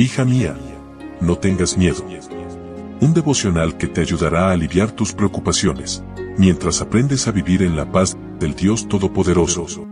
Hija mía, no tengas miedo. Un devocional que te ayudará a aliviar tus preocupaciones, mientras aprendes a vivir en la paz del Dios Todopoderoso.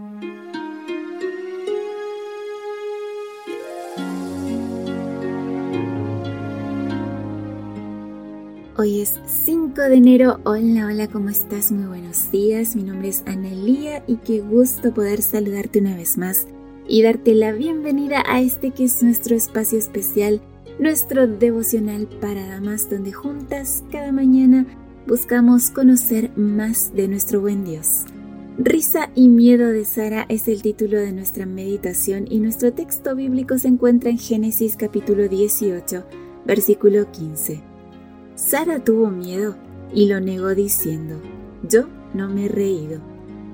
Hoy es 5 de enero. Hola, hola, ¿cómo estás? Muy buenos días. Mi nombre es Analía y qué gusto poder saludarte una vez más y darte la bienvenida a este que es nuestro espacio especial, nuestro devocional para damas, donde juntas cada mañana buscamos conocer más de nuestro buen Dios. Risa y miedo de Sara es el título de nuestra meditación y nuestro texto bíblico se encuentra en Génesis capítulo 18, versículo 15. Sara tuvo miedo y lo negó diciendo, yo no me he reído.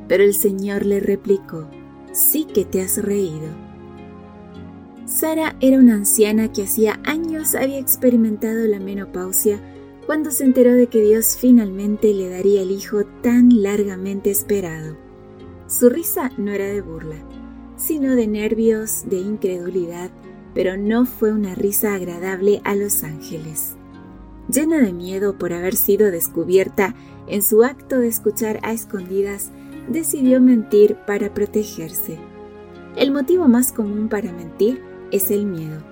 Pero el Señor le replicó, sí que te has reído. Sara era una anciana que hacía años había experimentado la menopausia cuando se enteró de que Dios finalmente le daría el hijo tan largamente esperado. Su risa no era de burla, sino de nervios, de incredulidad, pero no fue una risa agradable a los ángeles. Llena de miedo por haber sido descubierta en su acto de escuchar a escondidas, decidió mentir para protegerse. El motivo más común para mentir es el miedo.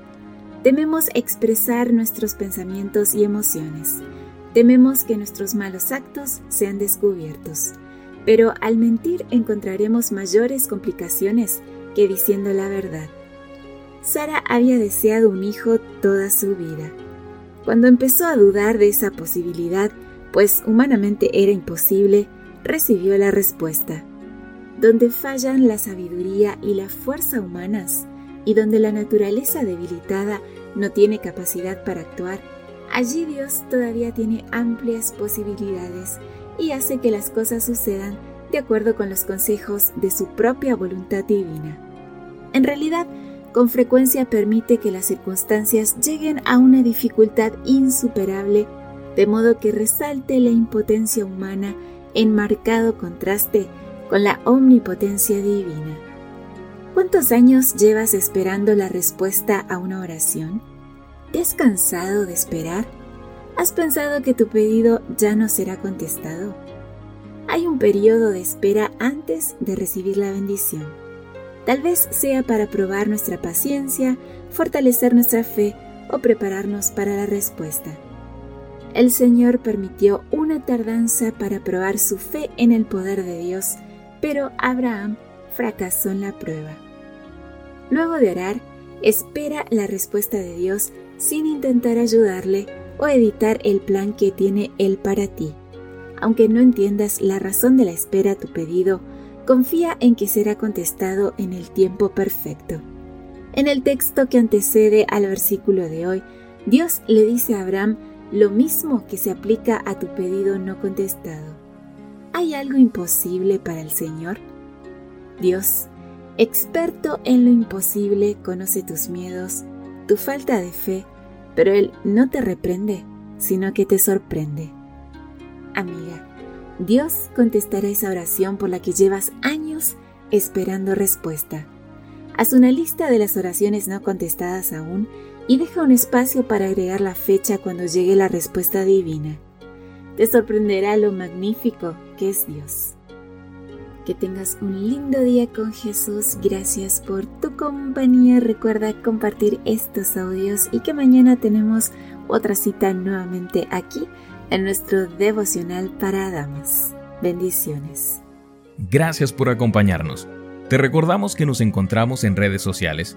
Tememos expresar nuestros pensamientos y emociones. Tememos que nuestros malos actos sean descubiertos. Pero al mentir encontraremos mayores complicaciones que diciendo la verdad. Sara había deseado un hijo toda su vida. Cuando empezó a dudar de esa posibilidad, pues humanamente era imposible, recibió la respuesta. Donde fallan la sabiduría y la fuerza humanas, y donde la naturaleza debilitada no tiene capacidad para actuar, allí Dios todavía tiene amplias posibilidades y hace que las cosas sucedan de acuerdo con los consejos de su propia voluntad divina. En realidad, con frecuencia permite que las circunstancias lleguen a una dificultad insuperable, de modo que resalte la impotencia humana en marcado contraste con la omnipotencia divina. ¿Cuántos años llevas esperando la respuesta a una oración? ¿Te has cansado de esperar? ¿Has pensado que tu pedido ya no será contestado? Hay un periodo de espera antes de recibir la bendición. Tal vez sea para probar nuestra paciencia, fortalecer nuestra fe o prepararnos para la respuesta el Señor permitió una tardanza para probar su fe en el poder de Dios, pero Abraham fracasó en la prueba. Luego de orar, espera la respuesta de Dios sin intentar ayudarle o editar el plan que tiene Él para ti. Aunque no entiendas la razón de la espera a tu pedido, confía en que será contestado en el tiempo perfecto. En el texto que antecede al versículo de hoy, Dios le dice a Abraham lo mismo que se aplica a tu pedido no contestado. ¿Hay algo imposible para el Señor? Dios, experto en lo imposible, conoce tus miedos, tu falta de fe, pero Él no te reprende, sino que te sorprende. Amiga, Dios contestará esa oración por la que llevas años esperando respuesta. Haz una lista de las oraciones no contestadas aún y deja un espacio para agregar la fecha cuando llegue la respuesta divina. Te sorprenderá lo magnífico que es Dios. Que tengas un lindo día con Jesús. Gracias por tu compañía. Recuerda compartir estos audios y que mañana tenemos otra cita nuevamente aquí en nuestro devocional para damas. Bendiciones. Gracias por acompañarnos. Te recordamos que nos encontramos en redes sociales